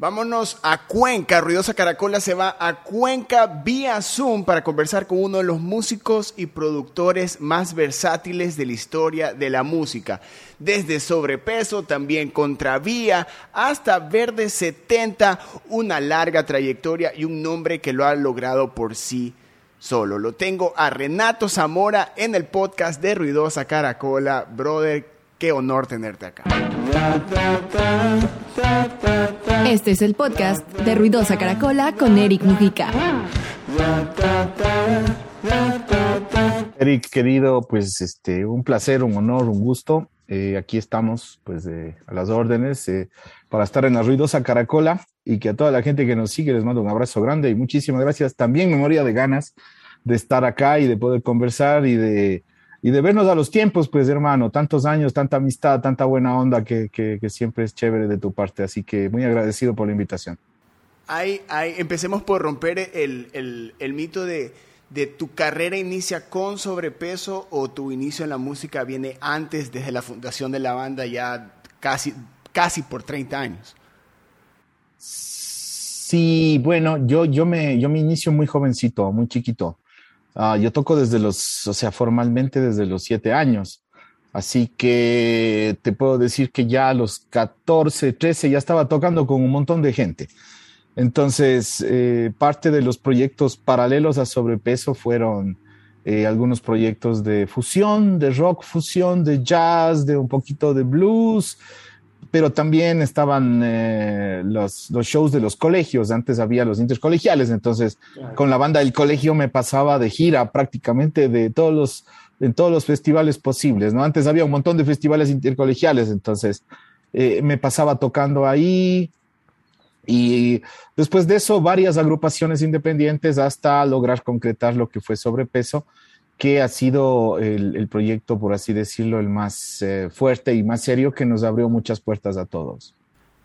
Vámonos a Cuenca. Ruidosa Caracola se va a Cuenca vía Zoom para conversar con uno de los músicos y productores más versátiles de la historia de la música. Desde Sobrepeso, también Contravía, hasta Verde 70, una larga trayectoria y un nombre que lo ha logrado por sí solo. Lo tengo a Renato Zamora en el podcast de Ruidosa Caracola. Brother, qué honor tenerte acá. Este es el podcast de Ruidosa Caracola con Eric Mujica. Eric, querido, pues este, un placer, un honor, un gusto. Eh, aquí estamos, pues, a las órdenes eh, para estar en la ruidosa Caracola y que a toda la gente que nos sigue les mando un abrazo grande y muchísimas gracias. También memoria de ganas de estar acá y de poder conversar y de y de vernos a los tiempos, pues hermano, tantos años, tanta amistad, tanta buena onda que, siempre es chévere de tu parte. Así que muy agradecido por la invitación. Hay, hay, empecemos por romper el, mito de, de, tu carrera inicia con sobrepeso o tu inicio en la música viene antes, desde la fundación de la banda, ya casi, casi por 30 años. Sí, bueno, yo, yo, me, yo me inicio muy jovencito, muy chiquito. Ah, yo toco desde los, o sea, formalmente desde los siete años. Así que te puedo decir que ya a los 14, 13 ya estaba tocando con un montón de gente. Entonces, eh, parte de los proyectos paralelos a Sobrepeso fueron eh, algunos proyectos de fusión, de rock fusión, de jazz, de un poquito de blues, pero también estaban eh, los, los, shows de los colegios. Antes había los intercolegiales, entonces con la banda del colegio me pasaba de gira prácticamente de todos los, en todos los festivales posibles, ¿no? Antes había un montón de festivales intercolegiales, entonces eh, me pasaba tocando ahí. Y después de eso, varias agrupaciones independientes hasta lograr concretar lo que fue sobrepeso que ha sido el, proyecto, por así decirlo, el más eh, fuerte y más serio que nos abrió muchas puertas a todos.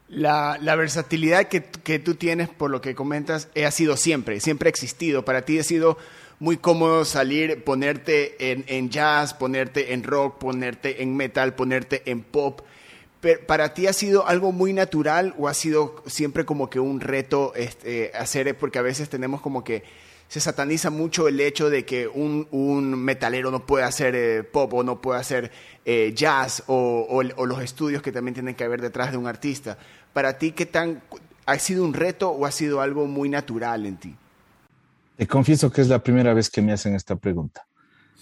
La, versatilidad que, tú tienes, por lo que comentas, ha sido siempre, siempre ha existido. Para ti ha sido muy cómodo salir, ponerte en, jazz, ponerte en rock, ponerte en metal, ponerte en pop. Pero ¿Para ti ha sido algo muy natural o ha sido siempre como que un reto este, hacer? Porque a veces tenemos como que se sataniza mucho el hecho de que un, un metalero no puede hacer eh, pop o no puede hacer eh, jazz o, o, los estudios que también tienen que haber detrás de un artista. Para ti, ¿qué tan ha sido un reto o ha sido algo muy natural en ti? Te confieso que es la primera vez que me hacen esta pregunta.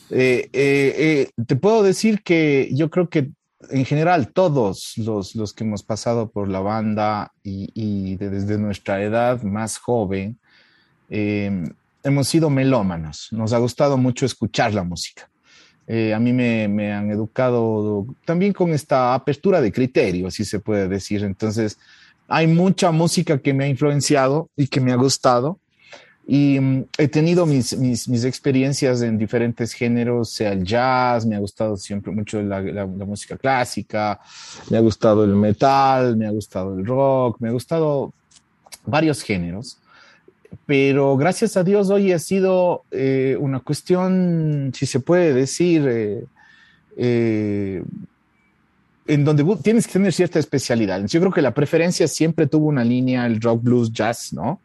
Eh, te puedo decir que yo creo que en general todos los, los que hemos pasado por la banda y desde nuestra edad más joven, hemos sido melómanos, nos ha gustado mucho escuchar la música. Eh, a mí me, han educado también con esta apertura de criterio, si se puede decir. Entonces, hay mucha música que me ha influenciado y que me ha gustado. Y mm, he tenido mis, mis, experiencias en diferentes géneros, sea el jazz, me ha gustado siempre mucho la, la, música clásica, me ha gustado el metal, me ha gustado el rock, me ha gustado varios géneros pero gracias a Dios hoy ha sido eh, una cuestión, si se puede decir, eh, eh, en donde tienes que tener cierta especialidad. Yo creo que la preferencia siempre tuvo una línea, el rock, blues, jazz, ¿no?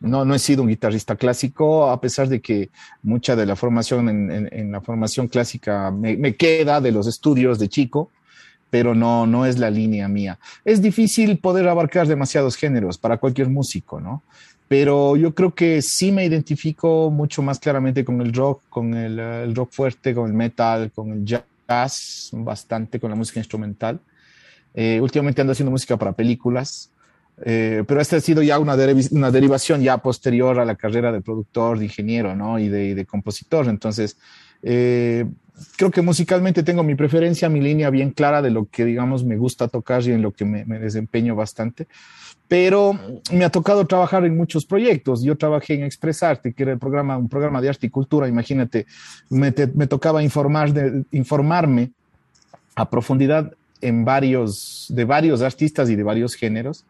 No, no he sido un guitarrista clásico, a pesar de que mucha de la formación en, la formación clásica me, me, queda de los estudios de chico, pero no, no es la línea mía. Es difícil poder abarcar demasiados géneros para cualquier músico, ¿no? Pero yo creo que sí me identifico mucho más claramente con el rock, con el, rock fuerte, con el metal, con el jazz, bastante con la música instrumental. Eh, últimamente ando haciendo música para películas, eh, pero esta ha sido ya una, una, derivación ya posterior a la carrera de productor, de ingeniero, ¿no? Y de, de compositor. Entonces, eh, creo que musicalmente tengo mi preferencia, mi línea bien clara de lo que, digamos, me gusta tocar y en lo que me, me desempeño bastante pero me ha tocado trabajar en muchos proyectos. Yo trabajé en Expresarte, que era el programa, un programa de arte y cultura. Imagínate, me, tocaba informar de, informarme a profundidad en varios, de varios artistas y de varios géneros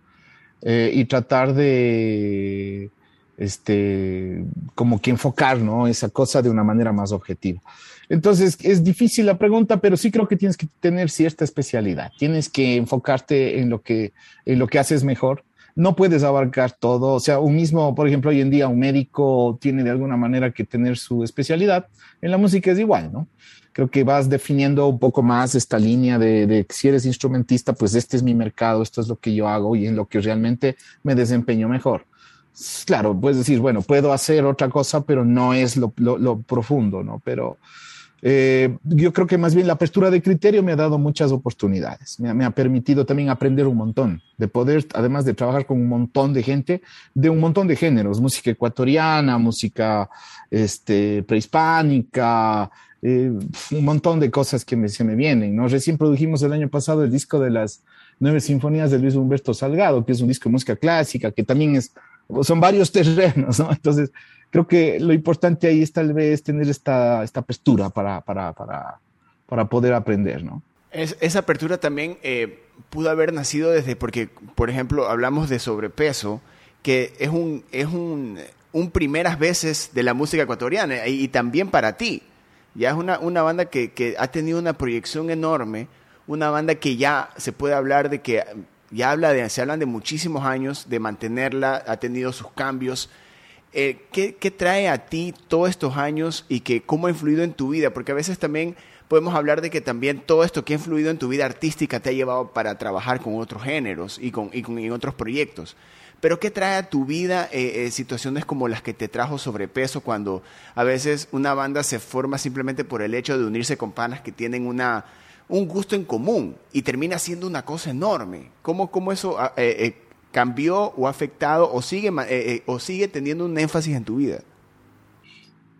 eh, y tratar de, este, como que enfocar, ¿no? Esa cosa de una manera más objetiva. Entonces, es difícil la pregunta, pero sí creo que tienes que tener cierta especialidad. Tienes que enfocarte en lo que, en lo que haces mejor. no puedes abarcar todo. O sea, un mismo, por ejemplo, hoy en día un médico tiene de alguna manera que tener su especialidad. En la música es igual, ¿no? Creo que vas definiendo un poco más esta línea de, de si eres instrumentista, pues este es mi mercado, esto es lo que yo hago y en lo que realmente me desempeño mejor. Claro, puedes decir, bueno, puedo hacer otra cosa, pero no es lo, lo, profundo, ¿no? Pero eh, yo creo que más bien la apertura de criterio me ha dado muchas oportunidades, me, me, ha permitido también aprender un montón, de poder, además de trabajar con un montón de gente, de un montón de géneros, música ecuatoriana, música este, prehispánica, eh, un montón de cosas que me, se me vienen, ¿no? Recién produjimos el año pasado el disco de las nueve sinfonías de Luis Humberto Salgado, que es un disco de música clásica, que también es, son varios terrenos, ¿no? Entonces, creo que lo importante ahí es tal vez tener esta, esta apertura para, para, para, para poder aprender, ¿no? Es, esa apertura también eh, pudo haber nacido desde, porque, por ejemplo, hablamos de sobrepeso, que es un, es un, un primeras veces de la música ecuatoriana y, y también para ti. Ya es una, una banda que, que, ha tenido una proyección enorme, una banda que ya se puede hablar de que ya habla de, se hablan de muchísimos años, de mantenerla, ha tenido sus cambios, eh, ¿qué, ¿qué, trae a ti todos estos años y que cómo ha influido en tu vida? Porque a veces también podemos hablar de que también todo esto que ha influido en tu vida artística te ha llevado para trabajar con otros géneros y con, y con y otros proyectos. Pero ¿qué trae a tu vida eh, eh, situaciones como las que te trajo sobrepeso cuando a veces una banda se forma simplemente por el hecho de unirse con panas que tienen una, un gusto en común y termina siendo una cosa enorme? ¿Cómo, cómo eso ah, eh, cambió o ha afectado o sigue, eh, eh, o sigue teniendo un énfasis en tu vida?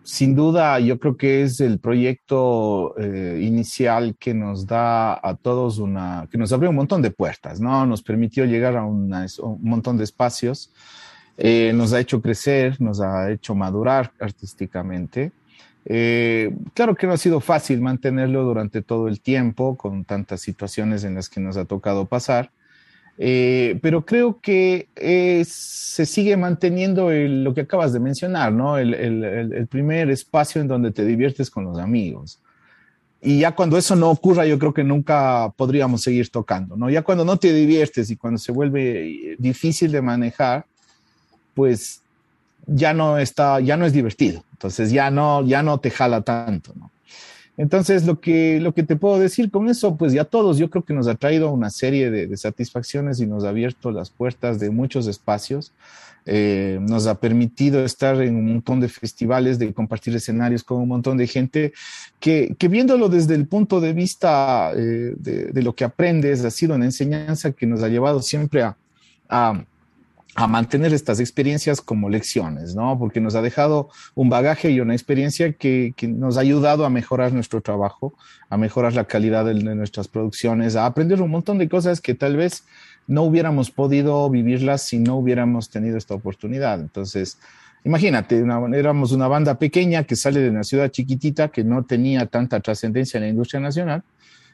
Sin duda, yo creo que es el proyecto eh, inicial que nos da a todos una, que nos abrió un montón de puertas, ¿no? Nos permitió llegar a un montón de espacios, eh, nos ha hecho crecer, nos ha hecho madurar artísticamente. Eh, claro que no ha sido fácil mantenerlo durante todo el tiempo, con tantas situaciones en las que nos ha tocado pasar. Eh, pero creo que eh, se sigue manteniendo lo que acabas de mencionar, ¿no? El, el, primer espacio en donde te diviertes con los amigos. Y ya cuando eso no ocurra, yo creo que nunca podríamos seguir tocando, ¿no? Ya cuando no te diviertes y cuando se vuelve difícil de manejar, pues ya no está, ya no es divertido. Entonces ya no, ya no te jala tanto. Entonces, lo que, lo que te puedo decir con eso, pues ya todos, yo creo que nos ha traído una serie de, de satisfacciones y nos ha abierto las puertas de muchos espacios. Eh, nos ha permitido estar en un montón de festivales, de compartir escenarios con un montón de gente que, que viéndolo desde el punto de vista eh, de, lo que aprendes, ha sido una enseñanza que nos ha llevado siempre a a mantener estas experiencias como lecciones, ¿no? Porque nos ha dejado un bagaje y una experiencia que, nos ha ayudado a mejorar nuestro trabajo, a mejorar la calidad de, de, nuestras producciones, a aprender un montón de cosas que tal vez no hubiéramos podido vivirlas si no hubiéramos tenido esta oportunidad. Entonces, imagínate, una, éramos una banda pequeña que sale de una ciudad chiquitita que no tenía tanta trascendencia en la industria nacional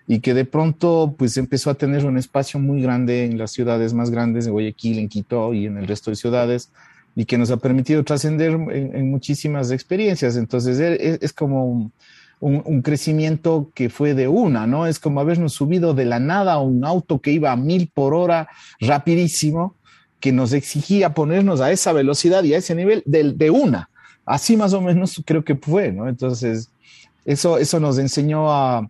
y que de pronto pues empezó a tener un espacio muy grande en las ciudades más grandes, en Guayaquil, en Quito y en el resto de ciudades, y que nos ha permitido trascender en, en, muchísimas experiencias. Entonces es, es como un, un, un, crecimiento que fue de una, ¿no? Es como habernos subido de la nada a un auto que iba a mil por hora rapidísimo, que nos exigía ponernos a esa velocidad y a ese nivel de, de una. Así más o menos creo que fue, ¿no? Entonces, eso, eso nos enseñó a,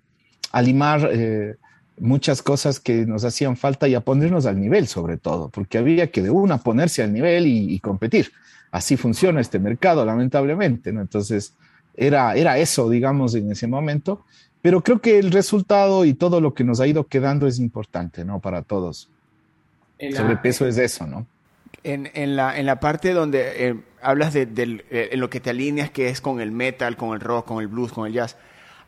a limar eh, muchas cosas que nos hacían falta y a ponernos al nivel sobre todo, porque había que de una ponerse al nivel y, y competir. Así funciona este mercado, lamentablemente, ¿no? Entonces, era, era eso, digamos, en ese momento, pero creo que el resultado y todo lo que nos ha ido quedando es importante, ¿no? Para todos. El sobrepeso es eso, ¿no? En, en, la, en la parte donde eh, hablas de, de, eh, en lo que te alineas, que es con el metal, con el rock, con el blues, con el jazz,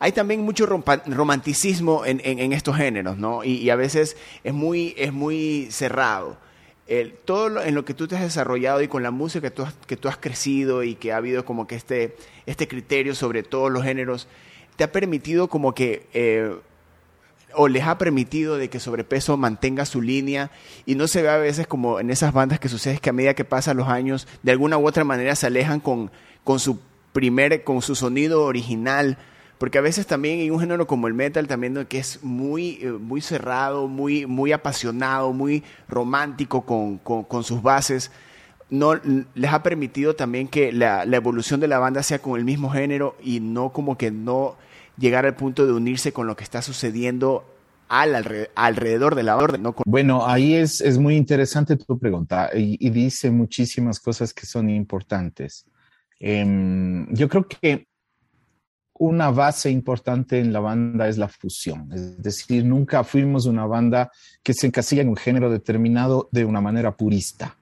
hay también mucho romanticismo en, estos géneros, ¿no? Y, y, a veces es muy, es muy cerrado. Todo lo, en lo que tú te has desarrollado y con la música que tú, has, que tú has crecido y que ha habido como que este, este criterio sobre todos los géneros, te ha permitido como que... Eh, o les ha permitido de que sobrepeso mantenga su línea y no se ve a veces como en esas bandas que sucede que a medida que pasan los años de alguna u otra manera se alejan con, con su primer con su sonido original porque a veces también hay un género como el metal también que es muy, eh, muy cerrado, muy, muy apasionado, muy romántico con, con, sus bases, no les ha permitido también que la, la, evolución de la banda sea con el mismo género y no como que no llegar al punto de unirse con lo que está sucediendo al, alrededor de la orden. ¿no? Bueno, ahí es, es muy interesante tu pregunta y, dice muchísimas cosas que son importantes. Em, yo creo que una base importante en la banda es la fusión, es decir, nunca fuimos una banda que se encasilla en un género determinado de una manera purista.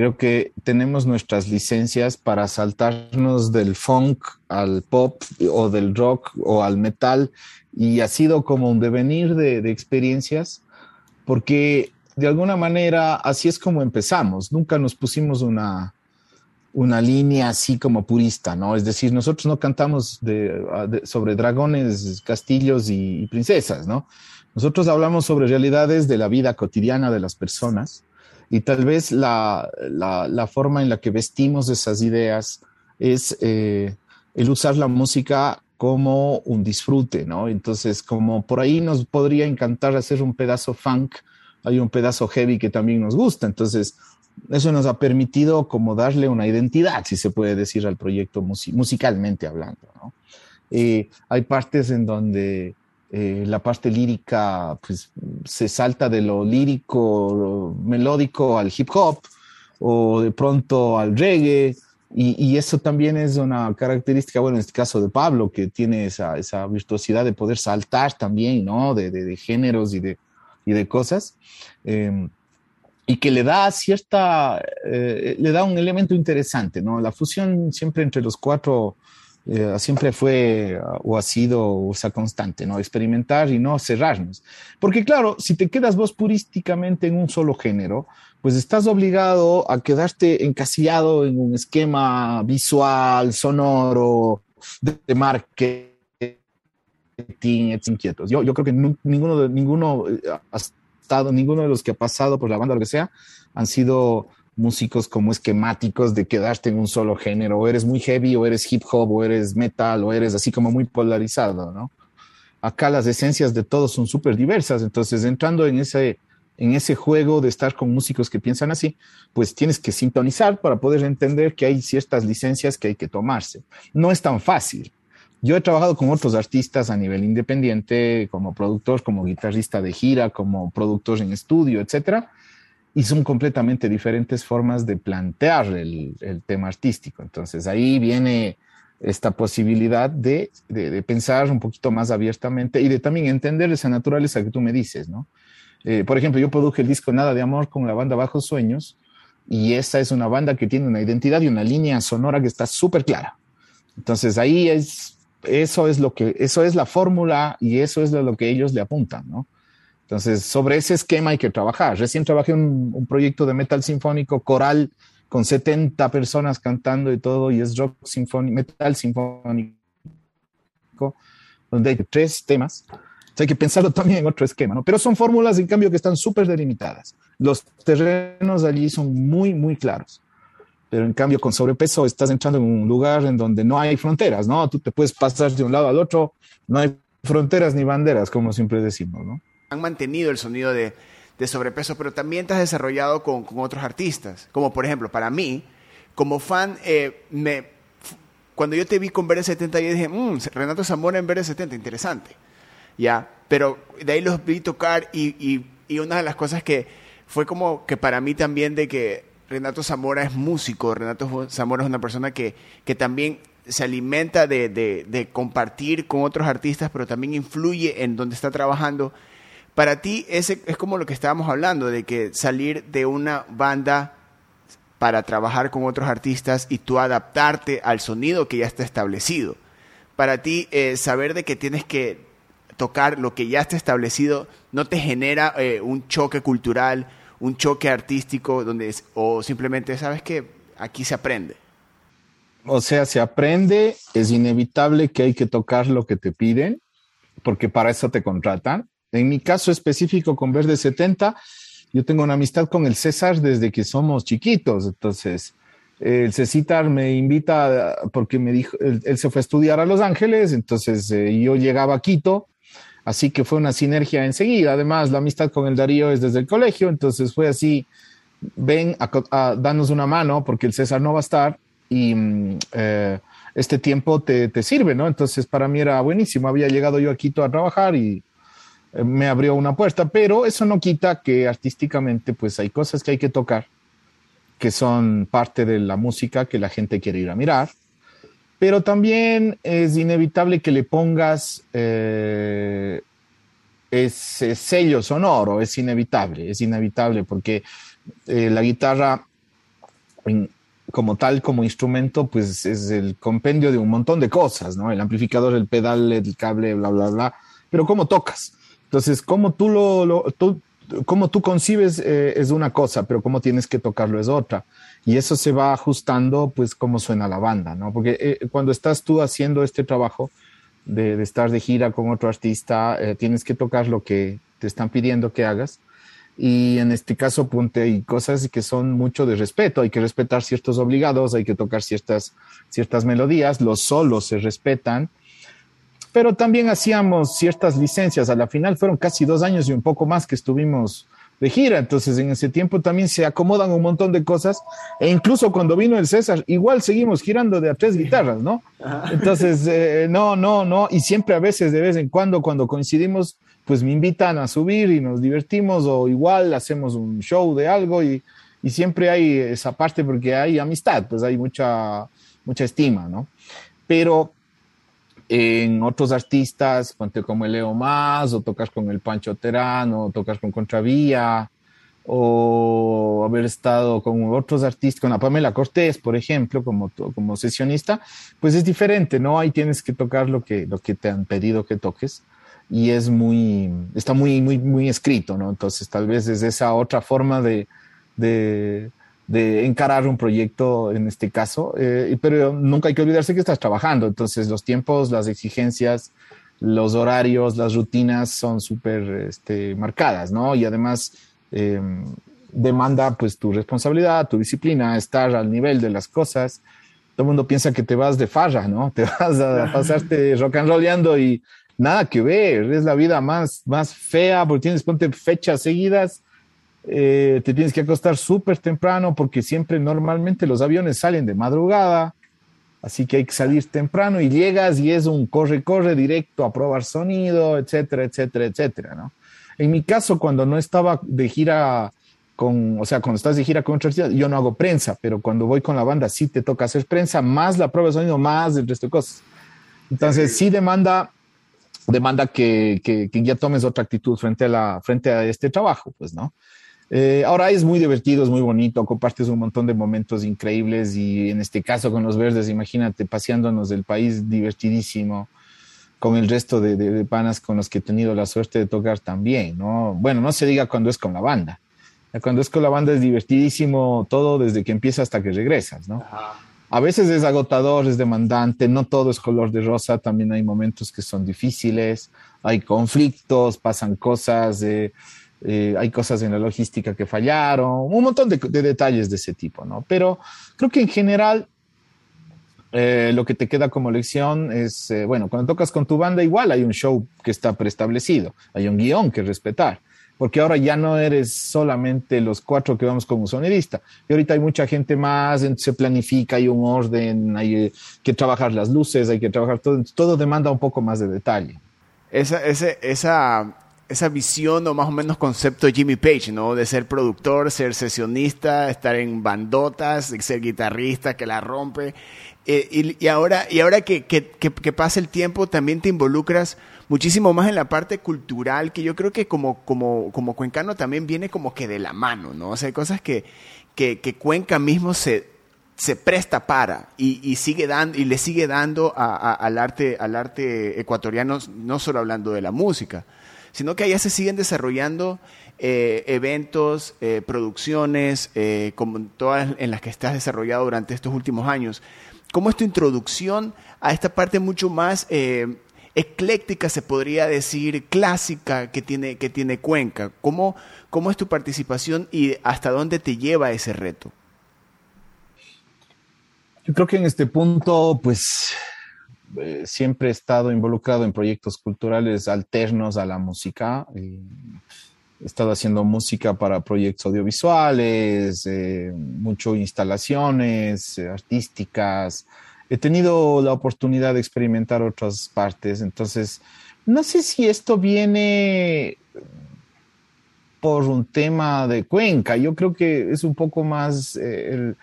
Creo que tenemos nuestras licencias para saltarnos del funk al pop o del rock o al metal y ha sido como un devenir de, experiencias porque de alguna manera así es como empezamos. Nunca nos pusimos una, una línea así como purista, ¿no? Es decir, nosotros no cantamos sobre dragones, castillos y, princesas, ¿no? Nosotros hablamos sobre realidades de la vida cotidiana de las personas y tal vez la, la, forma en la que vestimos esas ideas es eh, el usar la música como un disfrute, ¿no? Entonces, como por ahí nos podría encantar hacer un pedazo funk, hay un pedazo heavy que también nos gusta, entonces eso nos ha permitido como darle una identidad, si se puede decir, al proyecto musicalmente hablando, ¿no? Eh, hay partes en donde eh, la parte lírica pues, se salta de lo lírico, melódico al hip hop o de pronto al reggae. Y, eso también es una característica, bueno, en este caso de Pablo, que tiene esa, esa virtuosidad de poder saltar también, ¿no? De, de, géneros y de, y de cosas. Em, y que le da cierta, eh, le da un elemento interesante, ¿no? La fusión siempre entre los cuatro eh, siempre fue o ha sido esa constante, ¿no? Experimentar y no cerrarnos. Porque claro, si te quedas vos purísticamente en un solo género, pues estás obligado a quedarte encasillado en un esquema visual, sonoro, de, marketing, inquietos. Yo, yo creo que ninguno de, ninguno eh, estado, ninguno de los que ha pasado por la banda, lo que sea, han sido músicos como esquemáticos de quedarte en un solo género, o eres muy heavy, o eres hip hop, o eres metal, o eres así como muy polarizado, ¿no? Acá las esencias de todos son súper diversas, entonces entrando en ese, en ese juego de estar con músicos que piensan así, pues tienes que sintonizar para poder entender que hay ciertas licencias que hay que tomarse. No es tan fácil. Yo he trabajado con otros artistas a nivel independiente, como productor, como guitarrista de gira, como productor en estudio, etcétera, y son completamente diferentes formas de plantear el, tema artístico. Entonces ahí viene esta posibilidad de, pensar un poquito más abiertamente y de también entender esa naturaleza que tú me dices, ¿no? Eh, por ejemplo, yo produje el disco Nada de Amor con la banda Bajos Sueños y esa es una banda que tiene una identidad y una línea sonora que está súper clara. Entonces ahí es, eso es lo que, eso es la fórmula y eso es lo que ellos le apuntan, ¿no? Entonces, sobre ese esquema hay que trabajar. Recién trabajé en un, proyecto de metal sinfónico coral con 70 personas cantando y todo, y es rock sinfónico, metal sinfónico, donde hay tres temas. hay que pensarlo también en otro esquema, ¿no? Pero son fórmulas, en cambio, que están súper delimitadas. Los terrenos allí son muy, muy claros. Pero en cambio, con sobrepeso estás entrando en un lugar en donde no hay fronteras, ¿no? Tú te puedes pasar de un lado al otro, no hay fronteras ni banderas, como siempre decimos, ¿no? han mantenido el sonido de, sobrepeso, pero también te has desarrollado con, otros artistas. Como por ejemplo, para mí, como fan, eh, me, cuando yo te vi con BR70, yo dije, mmm, Renato Zamora en BR70, interesante. Ya, pero de ahí los vi tocar y, una de las cosas que fue como que para mí también de que Renato Zamora es músico, Renato Zamora es una persona que, que también se alimenta de, de, compartir con otros artistas, pero también influye en donde está trabajando. Para ti ese es como lo que estábamos hablando, de que salir de una banda para trabajar con otros artistas y tú adaptarte al sonido que ya está establecido. Para ti eh, saber de que tienes que tocar lo que ya está establecido no te genera eh, un choque cultural, un choque artístico, donde o simplemente sabes que aquí se aprende. O sea, se aprende, es inevitable que hay que tocar lo que te piden, porque para eso te contratan, en mi caso específico con Verde 70, yo tengo una amistad con el César desde que somos chiquitos, entonces el Cecitar me invita porque me dijo, él, se fue a estudiar a Los Ángeles, entonces eh, yo llegaba a Quito, así que fue una sinergia enseguida. Además, la amistad con el Darío es desde el colegio, entonces fue así, ven a, darnos una mano porque el César no va a estar y mm, eh, este tiempo te, te, sirve, ¿no? Entonces para mí era buenísimo, había llegado yo a Quito a trabajar y eh, me abrió una puerta, pero eso no quita que artísticamente pues hay cosas que hay que tocar que son parte de la música que la gente quiere ir a mirar, pero también es inevitable que le pongas eh, ese sello sonoro, es inevitable, es inevitable porque eh, la guitarra como tal, como instrumento, pues es el compendio de un montón de cosas, ¿no? El amplificador, el pedal, el cable, bla, bla, bla, pero ¿cómo tocas? Entonces, ¿cómo tú lo, lo tú, cómo tú concibes eh, es una cosa, pero cómo tienes que tocarlo es otra. Y eso se va ajustando, pues, cómo suena la banda, ¿no? Porque eh, cuando estás tú haciendo este trabajo de, estar de gira con otro artista, eh, tienes que tocar lo que te están pidiendo que hagas. Y en este caso, ponte, hay cosas que son mucho de respeto. Hay que respetar ciertos obligados, hay que tocar ciertas, ciertas melodías. Los solos se respetan pero también hacíamos ciertas licencias. A la final fueron casi dos años y un poco más que estuvimos de gira, entonces en ese tiempo también se acomodan un montón de cosas e incluso cuando vino el César, igual seguimos girando de a tres guitarras, ¿no? Entonces, eh, no, no, no, y siempre a veces, de vez en cuando, cuando coincidimos, pues me invitan a subir y nos divertimos o igual hacemos un show de algo y, y siempre hay esa parte porque hay amistad, pues hay mucha, mucha estima, ¿no? Pero en otros artistas, ponte como el Leo Más, o tocas con el Pancho Terán, o tocas con Contravía, o haber estado con otros artistas, con la Pamela Cortés, por ejemplo, como, como sesionista, pues es diferente, ¿no? Ahí tienes que tocar lo que, lo que te han pedido que toques y es muy, está muy, muy, muy escrito, ¿no? Entonces tal vez es esa otra forma de, de de encarar un proyecto en este caso, eh, pero nunca hay que olvidarse que estás trabajando, entonces los tiempos, las exigencias, los horarios, las rutinas son súper este, marcadas, ¿no? Y además em, demanda pues tu responsabilidad, tu disciplina, estar al nivel de las cosas. Todo el mundo piensa que te vas de farra, ¿no? Te vas a pasarte rock and rollando y nada que ver, es la vida más, más fea porque tienes, ponte fechas seguidas eh, te tienes que acostar súper temprano porque siempre normalmente los aviones salen de madrugada, así que hay que salir temprano y llegas y es un corre, corre directo a probar sonido, etcétera, etcétera, etcétera, ¿no? En mi caso, cuando no estaba de gira con, o sea, cuando estás de gira con otra yo no hago prensa, pero cuando voy con la banda sí te toca hacer prensa, más la prueba de sonido, más el resto de cosas. Entonces sí demanda demanda que, que, que, ya tomes otra actitud frente a, la, frente a este trabajo, pues, ¿no? Eh, ahora es muy divertido, es muy bonito, compartes un montón de momentos increíbles y en este caso con los verdes, imagínate, paseándonos del país divertidísimo con el resto de, panas con los que he tenido la suerte de tocar también, ¿no? Bueno, no se diga cuando es con la banda. Cuando es con la banda es divertidísimo todo desde que empieza hasta que regresas, ¿no? A veces es agotador, es demandante, no todo es color de rosa, también hay momentos que son difíciles, hay conflictos, pasan cosas, eh, eh, hay cosas en la logística que fallaron, un montón de, detalles de ese tipo, ¿no? Pero creo que en general eh, lo que te queda como lección es, eh, bueno, cuando tocas con tu banda igual hay un show que está preestablecido, hay un guion que respetar, porque ahora ya no eres solamente los cuatro que vamos como sonidista, y ahorita hay mucha gente más, se planifica, hay un orden, hay que trabajar las luces, hay que trabajar todo, todo demanda un poco más de detalle. Esa, esa esa visión o más o menos concepto de Jimmy Page, ¿no? De ser productor, ser sesionista, estar en bandotas, ser guitarrista que la rompe. Eh, y, ahora, y ahora que, que, pasa el tiempo, también te involucras muchísimo más en la parte cultural, que yo creo que como, como, como cuencano también viene como que de la mano, ¿no? O sea, hay cosas que, que, Cuenca mismo se, se presta para y, sigue dando y le sigue dando al arte al arte ecuatoriano no solo hablando de la música sino que allá se siguen desarrollando eh, eventos, eh, producciones, eh, como todas en las que estás desarrollado durante estos últimos años. ¿Cómo es tu introducción a esta parte mucho más ecléctica, se podría decir, clásica que tiene, que tiene Cuenca? ¿Cómo, ¿Cómo es tu participación y hasta dónde te lleva ese reto? Yo creo que en este punto, pues, eh, siempre he estado involucrado en proyectos culturales alternos a la música. he estado haciendo música para proyectos audiovisuales, eh, mucho instalaciones eh, artísticas. He tenido la oportunidad de experimentar otras partes. Entonces, no sé si esto viene por un tema de Cuenca. Yo creo que es un poco más el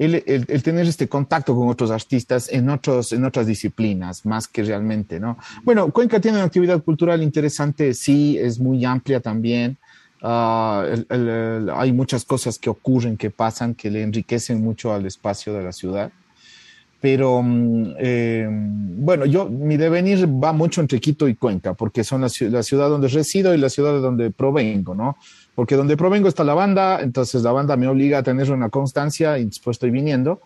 el, tener este contacto con otros artistas en, otros, en otras disciplinas, más que realmente, ¿no? Bueno, Cuenca tiene una actividad cultural interesante, sí, es muy amplia también. Ah, hay muchas cosas que ocurren, que pasan, que le enriquecen mucho al espacio de la ciudad. Pero mm, eh, bueno, yo mi devenir va mucho entre Quito y Cuenca, porque son la, la, ciudad donde resido y la ciudad de donde provengo, ¿no? porque donde provengo está la banda, entonces la banda me obliga a tener una constancia y después estoy viniendo,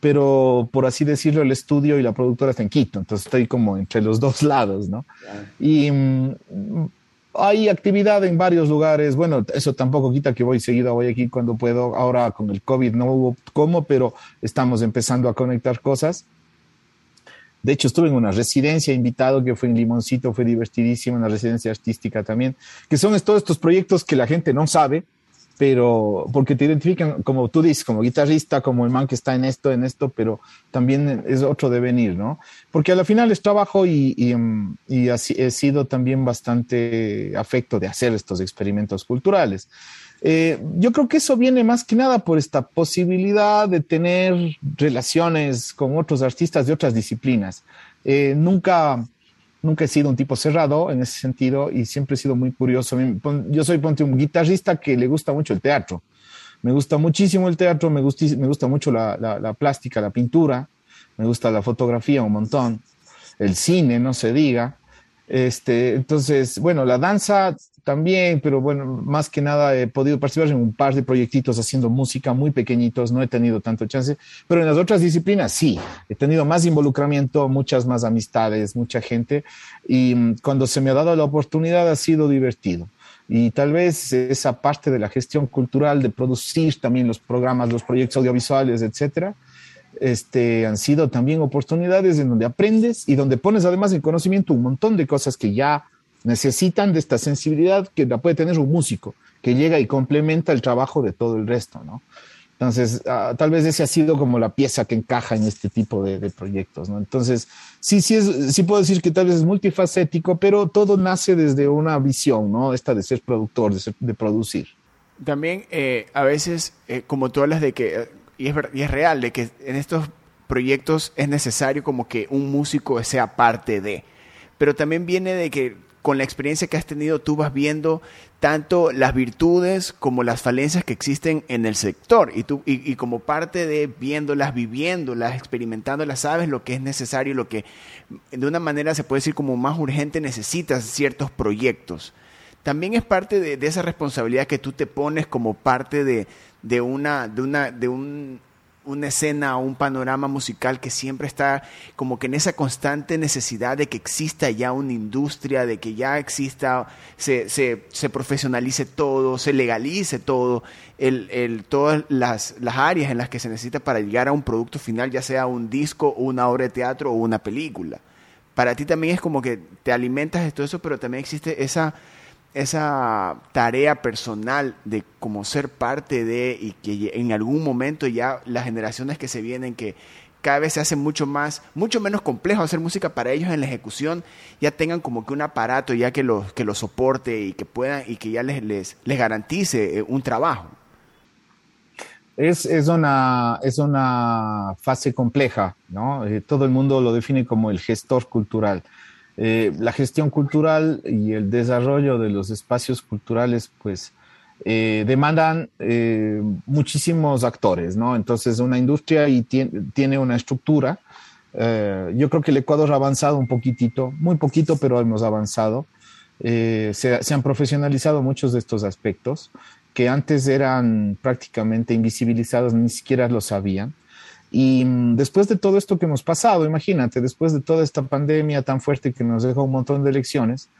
pero por así decirlo, el estudio y la productora está en Quito, entonces estoy como entre los dos lados, ¿no? Y mm, hay actividad en varios lugares, bueno, eso tampoco quita que voy seguido a Guayaquil cuando puedo, ahora con el COVID no hubo cómo, pero estamos empezando a conectar cosas. De hecho, estuve en una residencia invitado que fue en Limoncito, fue divertidísima, una residencia artística también, que son todos estos proyectos que la gente no sabe, pero porque te identifican, como tú dices, como guitarrista, como el man que está en esto, en esto, pero también es otro devenir, ¿no? Porque a la final es trabajo y, y, mm, y así, he sido también bastante afecto de hacer estos experimentos culturales. Eh, yo creo que eso viene más que nada por esta posibilidad de tener relaciones con otros artistas de otras disciplinas. Eh, nunca, nunca he sido un tipo cerrado en ese sentido y siempre he sido muy curioso. Yo soy ponte, un guitarrista que le gusta mucho el teatro. Me gusta muchísimo el teatro, me gusta, me gusta mucho la, la plástica, la pintura, me gusta la fotografía un montón, el cine, no se diga. Este, entonces, bueno, la danza también, pero bueno, más que nada he podido participar en un par de proyectitos haciendo música muy pequeñitos, no he tenido tanto chance, pero en las otras disciplinas sí, he tenido más involucramiento, muchas más amistades, mucha gente, y mm, cuando se me ha dado la oportunidad ha sido divertido. Y tal vez esa parte de la gestión cultural, de producir también los programas, los proyectos audiovisuales, etcétera, este, han sido también oportunidades en donde aprendes y donde pones además en conocimiento un montón de cosas que ya necesitan de esta sensibilidad que la puede tener un músico, que llega y complementa el trabajo de todo el resto, ¿no? Entonces, ah, tal vez ese ha sido como la pieza que encaja en este tipo de, proyectos, ¿no? Entonces, sí, sí, es, sí puedo decir que tal vez es multifacético, pero todo nace desde una visión, ¿no? Esta de ser productor, de, de producir. También eh, a veces, eh, como tú hablas de que y es, y es real, de que en estos proyectos es necesario como que un músico sea parte de. Pero también viene de que con la experiencia que has tenido tú vas viendo tanto las virtudes como las falencias que existen en el sector y tú y, como parte de viéndolas, viviéndolas, experimentándolas, sabes lo que es necesario, lo que de una manera se puede decir como más urgente necesitas ciertos proyectos. También es parte de, de esa responsabilidad que tú te pones como parte de, de una, de una, de un, una escena o un panorama musical que siempre está como que en esa constante necesidad de que exista ya una industria, de que ya exista, se, se, se profesionalice todo, se legalice todo, el, el, todas las, las áreas en las que se necesita para llegar a un producto final, ya sea un disco, una obra de teatro o una película. Para ti también es como que te alimentas de todo eso, pero también existe esa esa tarea personal de como ser parte de y que en algún momento ya las generaciones que se vienen que cada vez se hace mucho más, mucho menos complejo hacer música para ellos en la ejecución, ya tengan como que un aparato ya que los que lo soporte y que puedan y que ya les, les, les garantice eh, un trabajo. Es, es, una, es una fase compleja, ¿no? Eh, todo el mundo lo define como el gestor cultural. Eh, la gestión cultural y el desarrollo de los espacios culturales, pues, eh, demandan eh, muchísimos actores, ¿no? Entonces, una industria y tiene, una estructura. yo creo que el Ecuador ha avanzado un poquitito, muy poquito, pero hemos avanzado. Se, se, han profesionalizado muchos de estos aspectos que antes eran prácticamente invisibilizados, ni siquiera lo sabían. Y mm, después de todo esto que hemos pasado, imagínate, después de toda esta pandemia tan fuerte que nos dejó un montón de lecciones,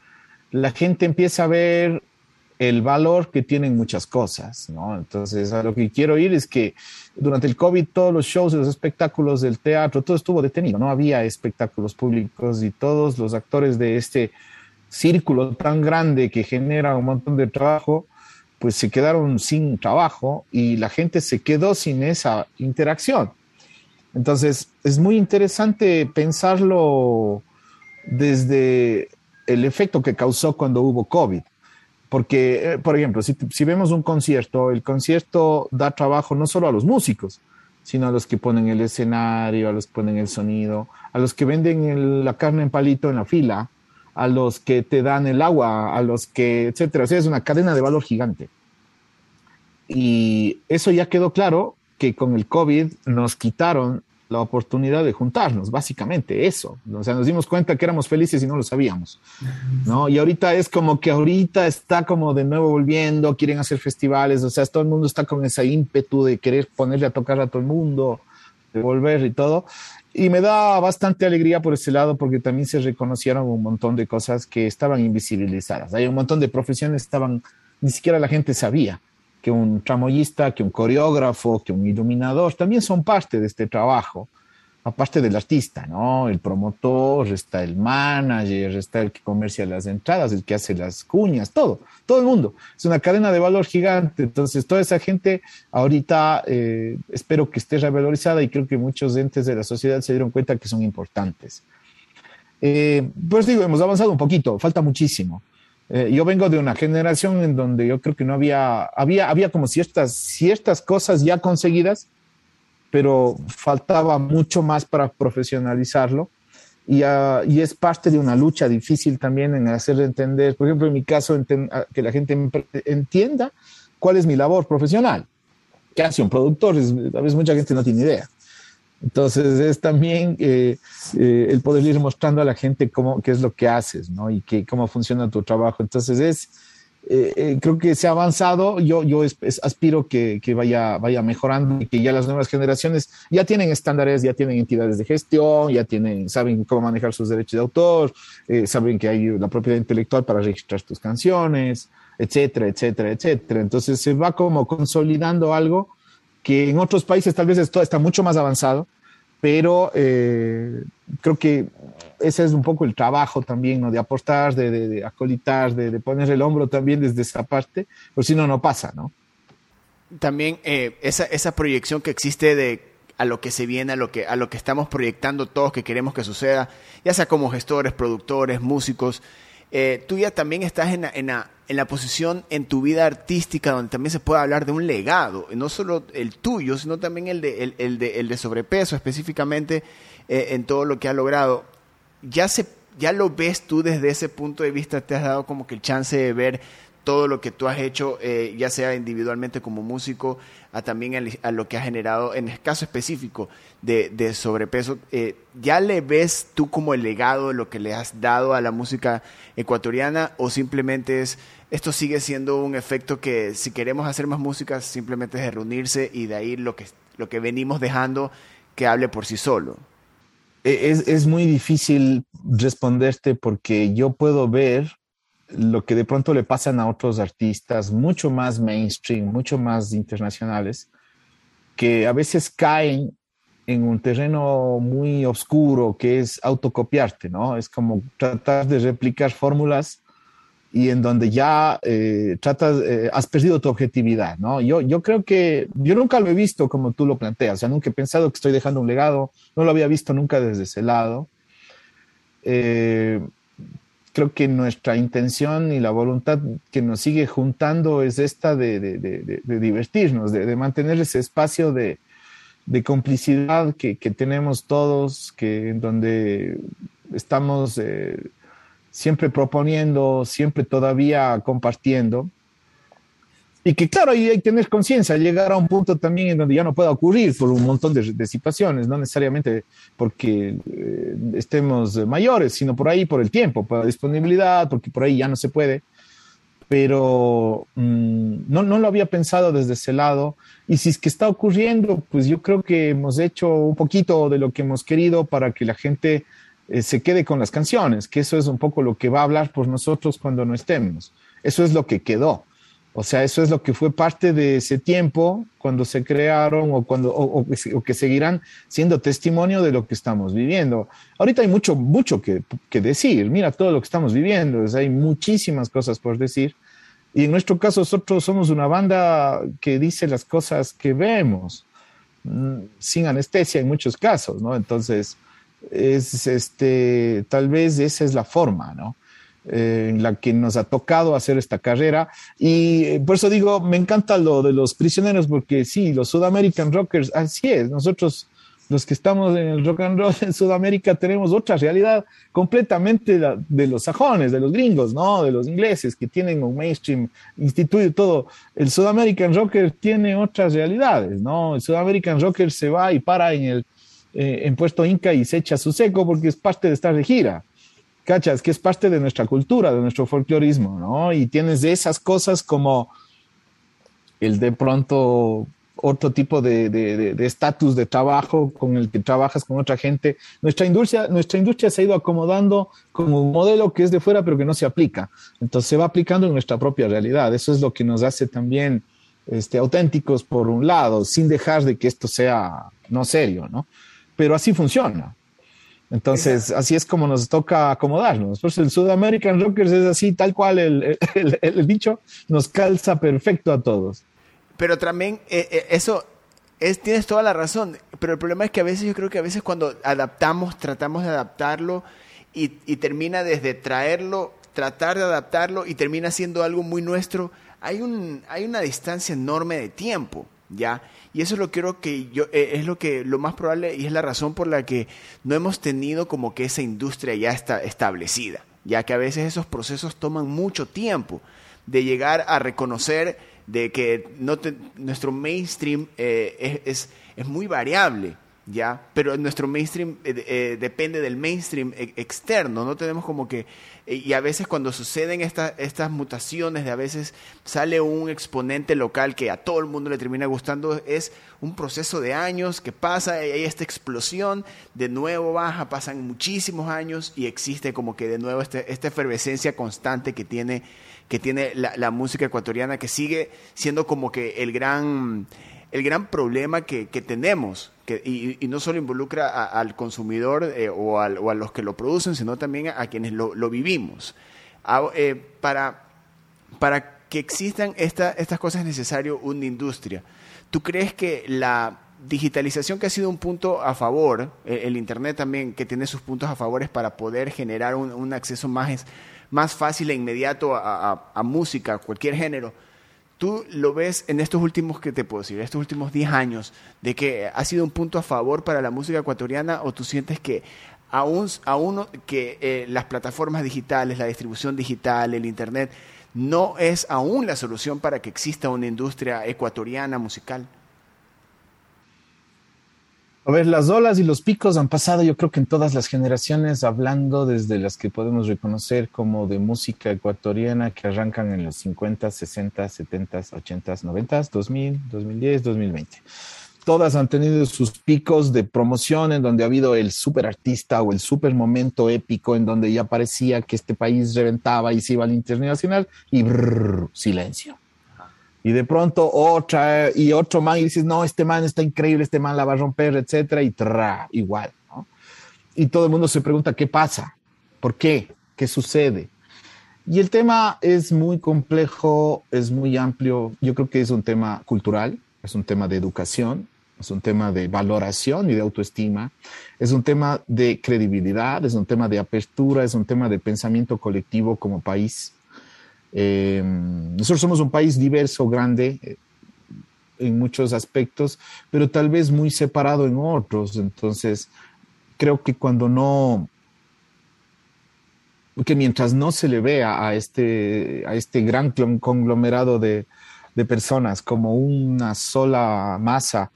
la gente empieza a ver el valor que tienen muchas cosas, ¿no? Entonces, a lo que quiero ir es que durante el COVID todos los shows y los espectáculos del teatro, todo estuvo detenido, no había espectáculos públicos y todos los actores de este círculo tan grande que genera un montón de trabajo, pues se quedaron sin trabajo y la gente se quedó sin esa interacción. Entonces, es muy interesante pensarlo desde el efecto que causó cuando hubo COVID. Porque, eh, por ejemplo, si, vemos un concierto, el concierto da trabajo no solo a los músicos, sino a los que ponen el escenario, a los que ponen el sonido, a los que venden la carne en palito en la fila, a los que te dan el agua, a los que, etcétera. O sea, es una cadena de valor gigante. Y eso ya quedó claro que con el COVID nos quitaron la oportunidad de juntarnos, básicamente eso. O sea, nos dimos cuenta que éramos felices y no lo sabíamos, ¿no? Y ahorita es como que ahorita está como de nuevo volviendo, quieren hacer festivales, o sea, todo el mundo está con ese ímpetu de querer ponerle a tocar a todo el mundo, de volver y todo. Y me da bastante alegría por ese lado porque también se reconocieron un montón de cosas que estaban invisibilizadas. Hay un montón de profesiones que estaban, ni siquiera la gente sabía que un tramoyista, que un coreógrafo, que un iluminador, también son parte de este trabajo, aparte del artista, ¿no? El promotor, está el manager, está el que comercia las entradas, el que hace las cuñas, todo, todo el mundo. Es una cadena de valor gigante. Entonces, toda esa gente ahorita eh, espero que esté revalorizada y creo que muchos entes de la sociedad se dieron cuenta que son importantes. Eh, pues digo, hemos avanzado un poquito, falta muchísimo. Eh, yo vengo de una generación en donde yo creo que no había, había, había como ciertas, ciertas cosas ya conseguidas, pero faltaba mucho más para profesionalizarlo. Y, uh, y, es parte de una lucha difícil también en hacer entender, por ejemplo, en mi caso, que la gente entienda cuál es mi labor profesional. ¿Qué hace un productor? Es, a veces mucha gente no tiene idea. Entonces es también eh, eh, el poder ir mostrando a la gente cómo, qué es lo que haces, ¿no? Y que, cómo funciona tu trabajo. Entonces es, eh, creo que se ha avanzado. Yo, yo aspiro que, que, vaya, vaya mejorando y que ya las nuevas generaciones ya tienen estándares, ya tienen entidades de gestión, ya tienen, saben cómo manejar sus derechos de autor, saben que hay la propiedad intelectual para registrar tus canciones, etcétera, etcétera, etcétera. Entonces se va como consolidando algo que en otros países tal vez esto está mucho más avanzado, pero eh, creo que ese es un poco el trabajo también, ¿no? De aportar, de, de, acolitar, de, poner el hombro también desde esa parte, por si no, no pasa, ¿no? También eh, esa, esa proyección que existe de a lo que se viene, a lo que, a lo que estamos proyectando todos que queremos que suceda, ya sea como gestores, productores, músicos, eh, tú ya también estás en la, en, la, posición en tu vida artística donde también se puede hablar de un legado, no solo el tuyo, sino también el de, el, de, el de sobrepeso específicamente eh, en todo lo que ha logrado. Ya, se, ya lo ves tú desde ese punto de vista, te has dado como que el chance de ver todo lo que tú has hecho, eh, ya sea individualmente como músico, a también a, lo que ha generado en el caso específico de, sobrepeso, eh, ¿ya le ves tú como el legado de lo que le has dado a la música ecuatoriana o simplemente es, esto sigue siendo un efecto que si queremos hacer más música simplemente es de reunirse y de ahí lo que, lo que venimos dejando que hable por sí solo? E, es, es muy difícil responderte porque yo puedo ver lo que de pronto le pasan a otros artistas mucho más mainstream, mucho más internacionales, que a veces caen en un terreno muy oscuro que es autocopiarte, ¿no? Es como tratar de replicar fórmulas y en donde ya eh, tratas, eh, has perdido tu objetividad, ¿no? Yo, yo creo que, yo nunca lo he visto como tú lo planteas, o sea, nunca he pensado que estoy dejando un legado, no lo había visto nunca desde ese lado. Eh, creo que nuestra intención y la voluntad que nos sigue juntando es esta de, divertirnos, de, mantener ese espacio de, complicidad que, tenemos todos, que en donde estamos eh, siempre proponiendo, siempre todavía compartiendo. Y que claro, hay que tener conciencia, llegar a un punto también en donde ya no pueda ocurrir por un montón de, situaciones, no necesariamente porque eh, estemos mayores, sino por ahí por el tiempo, por la disponibilidad, porque por ahí ya no se puede. Pero mm, no, no lo había pensado desde ese lado. Y si es que está ocurriendo, pues yo creo que hemos hecho un poquito de lo que hemos querido para que la gente eh, se quede con las canciones, que eso es un poco lo que va a hablar por nosotros cuando no estemos. Eso es lo que quedó O sea, eso es lo que fue parte de ese tiempo cuando se crearon o, cuando, o, que seguirán siendo testimonio de lo que estamos viviendo. Ahorita hay mucho, mucho que, que decir. Mira todo lo que estamos viviendo. hay muchísimas cosas por decir. Y en nuestro caso, nosotros somos una banda que dice las cosas que vemos, mm, sin anestesia en muchos casos, ¿no? Entonces, es este, tal vez esa es la forma, ¿no? Eh, en la que nos ha tocado hacer esta carrera. Y eh, por eso digo, me encanta lo de los prisioneros, porque sí, los Sudamerican Rockers, así es, nosotros los que estamos en el rock and roll en Sudamérica tenemos otra realidad completamente de, los sajones, de los gringos, ¿no? De los ingleses que tienen un mainstream instituido todo. El Sudamerican Rocker tiene otras realidades, ¿no? El Sudamerican Rocker se va y para en el eh, en Puerto Inca y se echa su seco porque es parte de estar de gira. ¿Cachas? Que es parte de nuestra cultura, de nuestro folclorismo, ¿no? Y tienes de esas cosas como el de pronto otro tipo de estatus de, de, trabajo con el que trabajas con otra gente. Nuestra industria, nuestra industria se ha ido acomodando como un modelo que es de fuera pero que no se aplica. Entonces se va aplicando en nuestra propia realidad. Eso es lo que nos hace también este, auténticos por un lado, sin dejar de que esto sea no serio, ¿no? Pero así funciona. Entonces, así es como nos toca acomodarnos. Pues el Sudamerican Rockers es así, tal cual el, el, dicho, nos calza perfecto a todos. Pero también, eh, eh, eso, es, tienes toda la razón, pero el problema es que a veces yo creo que a veces cuando adaptamos, tratamos de adaptarlo y, y termina desde traerlo, tratar de adaptarlo y termina siendo algo muy nuestro, hay, un, hay una distancia enorme de tiempo. ¿Ya? Y eso es lo creo que yo, eh, es lo que, lo más probable y es la razón por la que no hemos tenido como que esa industria ya está establecida, ya que a veces esos procesos toman mucho tiempo de llegar a reconocer de que nuestro mainstream eh, es, es muy variable, ¿ya? Pero nuestro mainstream eh, eh, depende del mainstream externo, no tenemos como que... Y a veces cuando suceden estas mutaciones, de a veces sale un exponente local que a todo el mundo le termina gustando, es un proceso de años que pasa, y hay esta explosión, de nuevo baja, pasan muchísimos años y existe como que de nuevo este, esta efervescencia constante que tiene, que tiene la música ecuatoriana, que sigue siendo como que el gran el gran problema que, que tenemos, que, y, y, no solo involucra al consumidor eh, o, al, o, a los que lo producen, sino también a, quienes lo, lo vivimos. eh, para, para que existan esta, estas cosas es necesario una industria. ¿Tú crees que la digitalización que ha sido un punto a favor, el, el Internet también que tiene sus puntos a favores para poder generar un, un acceso más, más fácil e inmediato a, a, a música, cualquier género, tú lo ves en estos últimos, ¿qué te puedo decir? Estos últimos 10 años, de que ha sido un punto a favor para la música ecuatoriana o tú sientes que aún, aún que eh, las plataformas digitales, la distribución digital, el Internet, no es aún la solución para que exista una industria ecuatoriana musical? A ver, las olas y los picos han pasado yo creo que en todas las generaciones, hablando desde las que podemos reconocer como de música ecuatoriana que arrancan en los 50, 60, 70, 80, 90, 2000, 2010, 2020. Todas han tenido sus picos de promoción en donde ha habido el super artista o el super momento épico en donde ya parecía que este país reventaba y se iba al internacional y silencio y de pronto otra y otro man y dices, no, este man está increíble, este man la va a romper, etcétera, y tra, igual, ¿no? Y todo el mundo se pregunta, ¿qué pasa? ¿Por qué? ¿Qué sucede? Y el tema es muy complejo, es muy amplio. Yo creo que es un tema cultural, es un tema de educación, es un tema de valoración y de autoestima, es un tema de credibilidad, es un tema de apertura, es un tema de pensamiento colectivo como país. Eh, nosotros somos un país diverso, grande eh, en muchos aspectos, pero tal vez muy separado en otros. Entonces, creo que cuando no, que mientras no se le vea a este, a este gran conglomerado de, de personas como una sola masa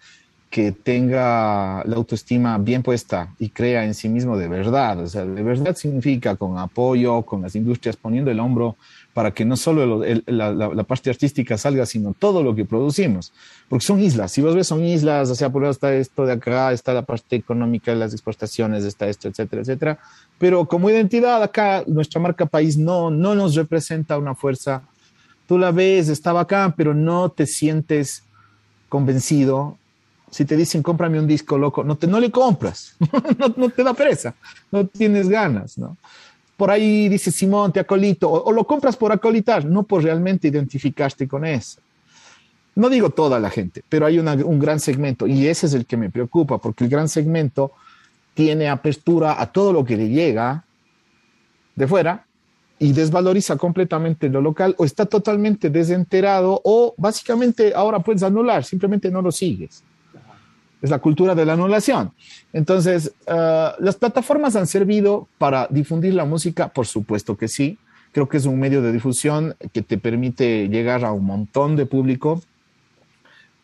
que tenga la autoestima bien puesta y crea en sí mismo de verdad. O sea, de verdad significa con apoyo, con las industrias poniendo el hombro para que no solo la, parte artística salga, sino todo lo que producimos. Porque son islas, si vos ves, son islas, o sea, por eso está esto de acá, está la parte económica de las exportaciones, está esto, etcétera, etcétera. Pero como identidad acá, nuestra marca país no, no nos representa una fuerza tú la ves, está bacán, pero no te sientes convencido. Si te dicen, cómprame un disco loco, no, te, no le compras, no, te da presa, no tienes ganas, ¿no? Por ahí dice Simón, te acolito, o, lo compras por acolitar, no por realmente identificarte con eso. No digo toda la gente, pero hay un gran segmento y ese es el que me preocupa, porque el gran segmento tiene apertura a todo lo que le llega de fuera y desvaloriza completamente lo local o está totalmente desenterado o básicamente ahora puedes anular, simplemente no lo sigues. Es la cultura de la anulación. Entonces, eh, las plataformas han servido para difundir la música, por supuesto que sí. Creo que es un medio de difusión que te permite llegar a un montón de público.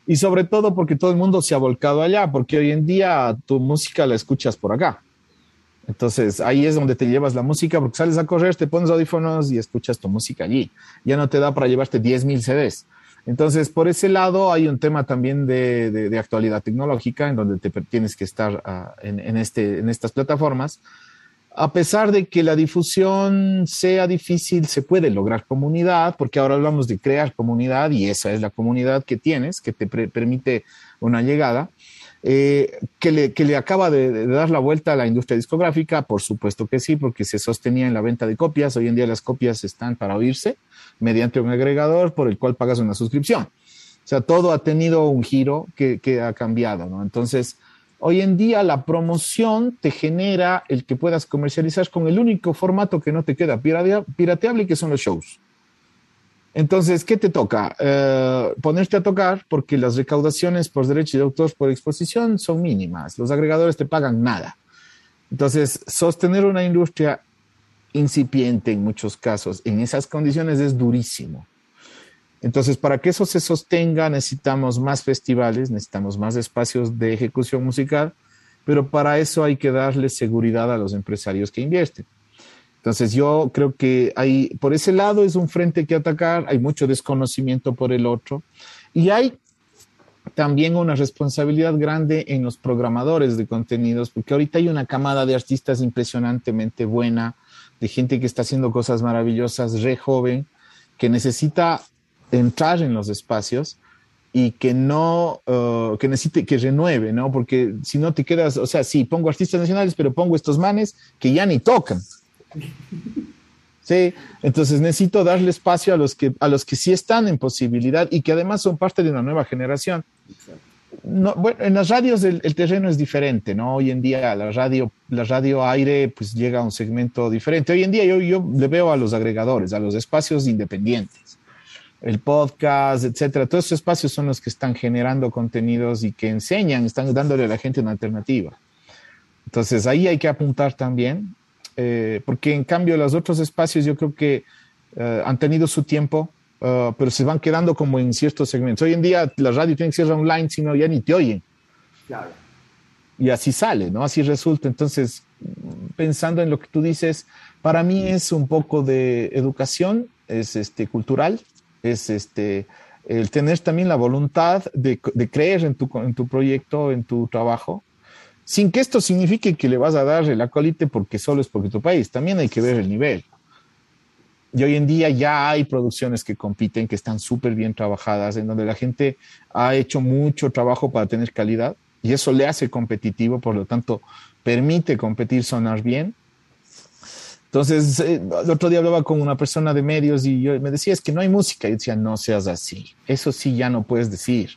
Y sobre todo porque todo el mundo se ha volcado allá, porque hoy en día tu música la escuchas por acá. Entonces ahí es donde te llevas la música porque sales a correr, te pones audífonos y escuchas tu música allí. Ya no te da para llevarte 10.000 CDs. Entonces, por ese lado hay un tema también de, actualidad tecnológica en donde te tienes que estar ah, en, este, en estas plataformas. A pesar de que la difusión sea difícil, se puede lograr comunidad, porque ahora hablamos de crear comunidad y esa es la comunidad que tienes, que te permite una llegada. Eh, que, le, que, le, acaba de, dar la vuelta a la industria discográfica, por supuesto que sí, porque se sostenía en la venta de copias. Hoy en día las copias están para oírse mediante un agregador por el cual pagas una suscripción. O sea, todo ha tenido un giro que, que ha cambiado, ¿no? Entonces, hoy en día la promoción te genera el que puedas comercializar con el único formato que no te queda pirateable, que son los shows. Entonces, ¿qué te toca? Eh, ponerte a tocar porque las recaudaciones por derechos de autor por exposición son mínimas. Los agregadores te pagan nada. Entonces, sostener una industria incipiente en muchos casos en esas condiciones es durísimo. Entonces, para que eso se sostenga, necesitamos más festivales, necesitamos más espacios de ejecución musical, pero para eso hay que darle seguridad a los empresarios que invierten. Entonces yo creo que hay, por ese lado es un frente que atacar, hay mucho desconocimiento por el otro y hay también una responsabilidad grande en los programadores de contenidos, porque ahorita hay una camada de artistas impresionantemente buena, de gente que está haciendo cosas maravillosas, re joven, que necesita entrar en los espacios y que no, uh, que necesite, que renueve, ¿no? Porque si no te quedas, o sea, sí, pongo artistas nacionales, pero pongo estos manes que ya ni tocan. Sí, entonces necesito darle espacio a los que a los que sí están en posibilidad y que además son parte de una nueva generación. No, bueno, en las radios el, terreno es diferente, ¿no? Hoy en día la radio, la radio aire, pues llega a un segmento diferente. Hoy en día yo, yo le veo a los agregadores, a los espacios independientes, el podcast, etcétera. Todos esos espacios son los que están generando contenidos y que enseñan, están dándole a la gente una alternativa. Entonces ahí hay que apuntar también eh, porque en cambio los otros espacios yo creo que eh, han tenido su tiempo, uh, pero se van quedando como en ciertos segmentos. Hoy en día la radio tiene que ser online, si no ya ni te oyen. Claro. Y así sale, ¿no? Así resulta. Entonces, pensando en lo que tú dices, para mí es un poco de educación, es este, cultural, es este, el tener también la voluntad de, de creer en tu, en tu proyecto, en tu trabajo, sin que esto signifique que le vas a dar el acolite porque solo es porque tu país, también hay que ver el nivel. Y hoy en día ya hay producciones que compiten, que están súper bien trabajadas, en donde la gente ha hecho mucho trabajo para tener calidad y eso le hace competitivo, por lo tanto, permite competir, sonar bien. Entonces, eh, el otro día hablaba con una persona de medios y yo me decía, es que no hay música. Y decía, no seas así. Eso sí ya no puedes decir.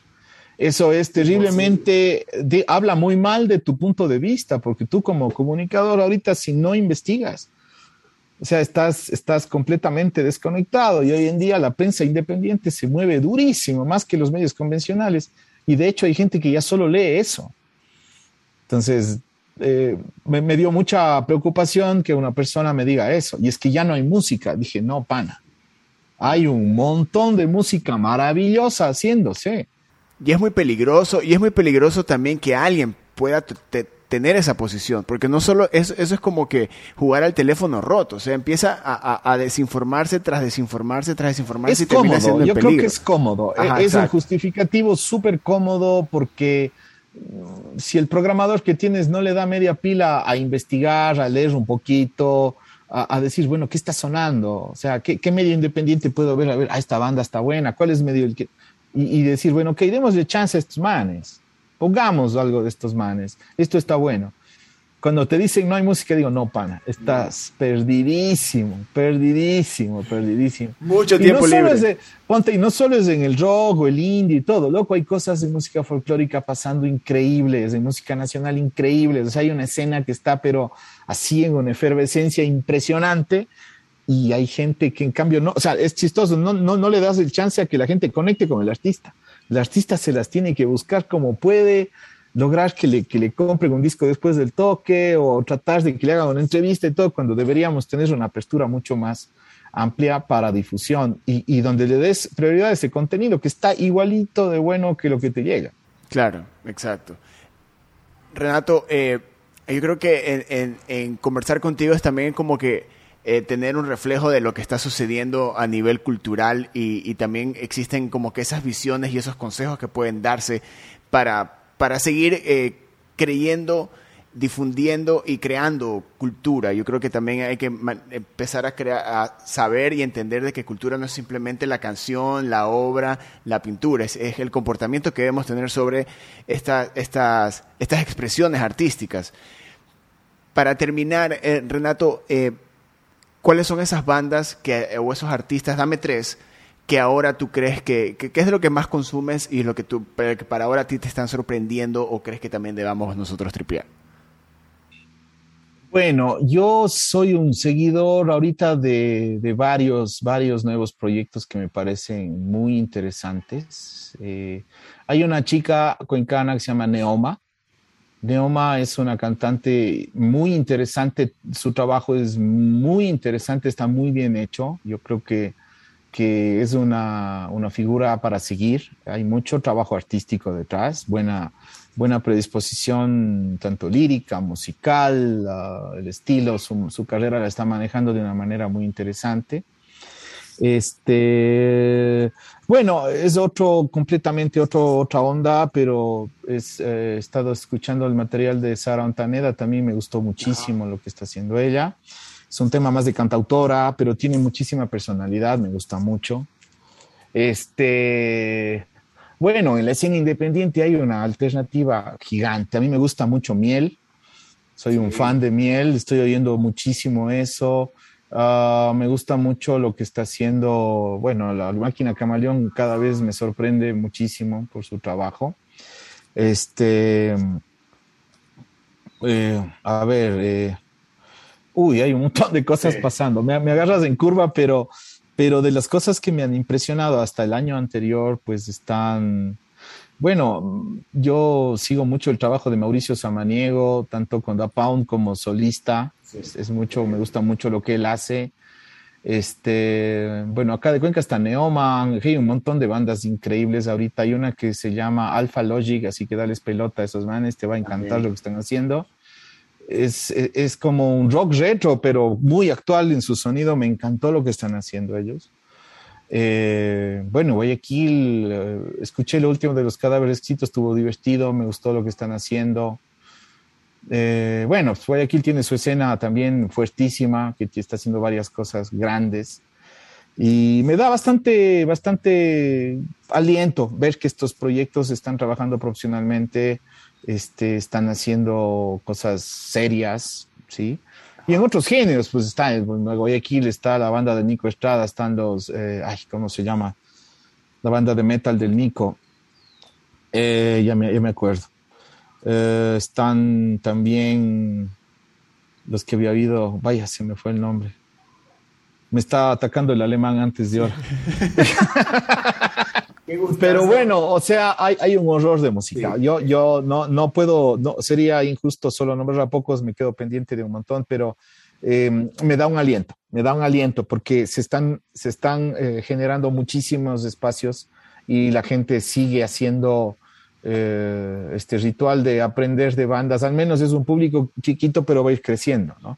Eso es terriblemente, habla muy mal de tu punto de vista, porque tú como comunicador ahorita si no investigas, o sea, estás, estás completamente desconectado y hoy en día la prensa independiente se mueve durísimo, más que los medios convencionales, y de hecho hay gente que ya solo lee eso. Entonces, eh, me, me, dio mucha preocupación que una persona me diga eso, y es que ya no hay música. Dije, no, pana, hay un montón de música maravillosa haciéndose. Y es muy peligroso, y es muy peligroso también que alguien pueda tener esa posición, porque no solo eso, eso es como que jugar al teléfono roto, o sea, empieza a, desinformarse tras desinformarse tras desinformarse es y termina cómodo, Yo creo que es cómodo, e, es un justificativo súper cómodo porque si el programador que tienes no le da media pila a investigar, a leer un poquito, a, decir, bueno, ¿qué está sonando? O sea, ¿qué, ¿qué, medio independiente puedo ver? A ver, ah, esta banda está buena, ¿cuál es medio el que...? Y, y decir, bueno, ok, démosle chance a estos manes, pongamos algo de estos manes, esto está bueno cuando te dicen no hay música, digo, no, pana, estás perdidísimo, perdidísimo, perdidísimo. Mucho tiempo libre. ponte, y no solo es en el rock o el indie y todo, loco, hay cosas de música folclórica pasando increíbles, de música nacional increíbles. O sea, hay una escena que está, pero así en una efervescencia impresionante. Y hay gente que en cambio no, o sea, es chistoso, no, no, no le das el chance a que la gente conecte con el artista. El artista se las tiene que buscar como puede, lograr que le, que le compren un disco después del toque o tratar de que le hagan una entrevista y todo, cuando deberíamos tener una apertura mucho más amplia para difusión y, y donde le des prioridad a ese contenido que está igualito de bueno que lo que te llega. Claro, exacto. Renato, eh, yo creo que en, en, conversar contigo es también como que eh, tener un reflejo de lo que está sucediendo a nivel cultural y, también existen como que esas visiones y esos consejos que pueden darse para, para seguir eh, creyendo, difundiendo y creando cultura. Yo creo que también hay que empezar a, crear, a saber y entender de que cultura no es simplemente la canción, la obra, la pintura, es, el comportamiento que debemos tener sobre estas, estas expresiones artísticas. Para terminar, eh, Renato, eh, ¿cuáles son esas bandas que, o esos artistas? Dame tres que ahora tú crees que, que, es lo que más consumes y lo que, tú, que para ahora a ti te están sorprendiendo o crees que también debamos nosotros tripear? Bueno, yo soy un seguidor ahorita de, de varios, varios nuevos proyectos que me parecen muy interesantes. Eh, hay una chica cuencana que se llama Neoma. Neoma es una cantante muy interesante, su trabajo es muy interesante, está muy bien hecho. Yo creo que que es una, una, figura para seguir. Hay mucho trabajo artístico detrás, buena, buena predisposición, tanto lírica, musical, uh, el estilo, su, su, carrera la está manejando de una manera muy interesante. Este, bueno, es otro, completamente otro, otra onda, pero es, eh, he estado escuchando el material de Sara Ontaneda, también me gustó muchísimo lo que está haciendo ella. Es un tema más de cantautora, pero tiene muchísima personalidad, me gusta mucho. Este, bueno, en la escena independiente hay una alternativa gigante. A mí me gusta mucho Miel. Soy un fan de Miel, estoy oyendo muchísimo eso. Uh, me gusta mucho lo que está haciendo, bueno, la máquina Camaleón cada vez me sorprende muchísimo por su trabajo. Este, eh, a ver, eh, uy, hay un montón de cosas pasando. Me, agarras en curva, pero, pero de las cosas que me han impresionado hasta el año anterior, pues están, bueno, yo sigo mucho el trabajo de Mauricio Samaniego, tanto con Da Pound como solista. Es, mucho, me gusta mucho lo que él hace. Este, bueno, acá de Cuenca está Neoma, hay un montón de bandas increíbles ahorita. Hay una que se llama Alpha Logic, así que dales pelota a esos manes, te va a encantar lo que están haciendo es, es, como un rock retro, pero muy actual en su sonido. Me encantó lo que están haciendo ellos. Eh, bueno, Guayaquil, eh, escuché lo último de los cadáveres escritos, estuvo divertido, me gustó lo que están haciendo. Eh, bueno, pues Guayaquil tiene su escena también fuertísima, que está haciendo varias cosas grandes. Y me da bastante, bastante aliento ver que estos proyectos están trabajando profesionalmente, este, están haciendo cosas serias, ¿sí? Y en otros géneros, pues está, en Guayaquil está la banda de Nico Estrada, están los, eh, ay, ¿cómo se llama? La banda de metal del Nico. Eh, ya, me, ya, me, acuerdo. Eh, están también los que había habido, vaya, se me fue el nombre. Me estaba atacando el alemán antes de ahora. Pero bueno, o sea, hay, hay un horror de música. Yo, yo no, no puedo, no, sería injusto solo nombrar a pocos, me quedo pendiente de un montón, pero eh, me da un aliento, me da un aliento porque se están, se están eh, generando muchísimos espacios y la gente sigue haciendo eh, este ritual de aprender de bandas, al menos es un público chiquito, pero va a ir creciendo, ¿no?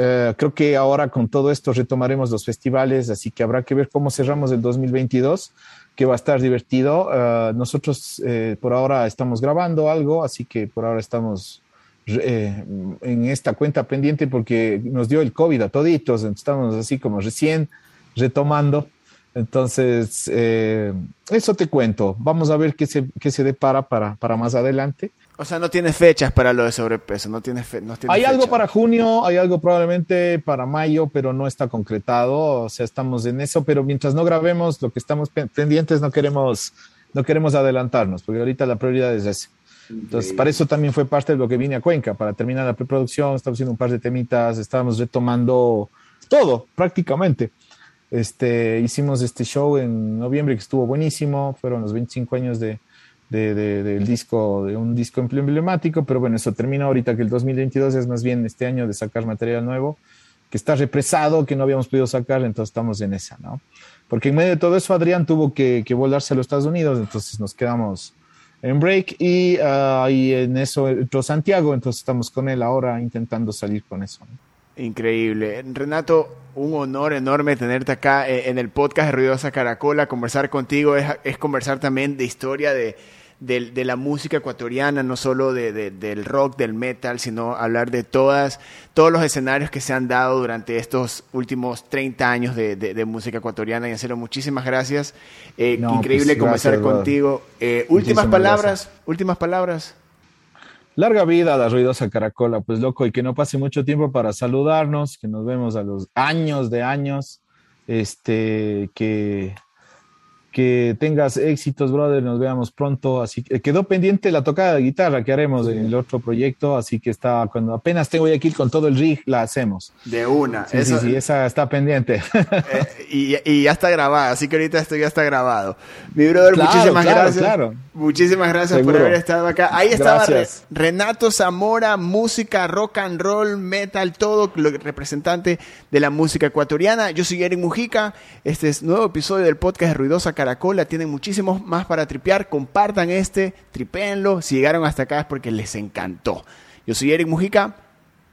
Eh, creo que ahora con todo esto retomaremos los festivales, así que habrá que ver cómo cerramos el 2022 que va a estar divertido. Uh, nosotros eh, por ahora estamos grabando algo, así que por ahora estamos eh, en esta cuenta pendiente porque nos dio el COVID a toditos, estamos así como recién retomando. Entonces, eh, eso te cuento. Vamos a ver qué se, qué se depara para, para más adelante. O sea, no tienes fechas para lo de sobrepeso, no tienes, fe, no Hay algo para junio, hay algo probablemente para mayo, pero no está concretado. O sea, estamos en eso, pero mientras no grabemos, lo que estamos pendientes no queremos, no queremos adelantarnos, porque ahorita la prioridad es esa. Entonces, para eso también fue parte de lo que vine a Cuenca, para terminar la preproducción, estamos haciendo un par de temitas, estábamos retomando todo prácticamente. Este, hicimos este show en noviembre que estuvo buenísimo, fueron los 25 años de, de, del disco, de un disco emblemático, pero bueno, eso termina ahorita que el 2022 es más bien este año de sacar material nuevo, que está represado, que no habíamos podido sacar, entonces estamos en esa, ¿no? Porque en medio de todo eso Adrián tuvo que, que volarse a los Estados Unidos, entonces nos quedamos en break y, uh, y en eso entró Santiago, entonces estamos con él ahora intentando salir con eso. Increíble. Renato, un honor enorme tenerte acá eh, en el podcast de Ruidosa Caracola. Conversar contigo es, es conversar también de historia de, de, de la música ecuatoriana, no solo de, del rock, del metal, sino hablar de todas, todos los escenarios que se han dado durante estos últimos 30 años de, música ecuatoriana. Y en serio, muchísimas gracias. Eh, increíble pues, conversar contigo. Eh, últimas palabras, últimas palabras. Larga vida a la ruidosa caracola, pues loco, y que no pase mucho tiempo para saludarnos, que nos vemos a los años de años, este, que, que tengas éxitos, brother, nos veamos pronto. Así que quedó pendiente la tocada de guitarra que haremos en el otro proyecto, así que está, cuando apenas tengo aquí con todo el rig, la hacemos. De una. Sí, sí, sí, esa está pendiente. Eh, y, y, ya está grabada, así que ahorita esto ya está grabado. Mi brother, muchísimas gracias. Claro. Muchísimas gracias por haber estado acá. Ahí estaba Renato Zamora, música, rock and roll, metal, todo, lo representante de la música ecuatoriana. Yo soy Eric Mujica. Este es nuevo episodio del podcast de Ruidosa Caracola. Tienen muchísimos más para tripear. Compartan este, tripéenlo. Si llegaron hasta acá es porque les encantó. Yo soy Eric Mujica.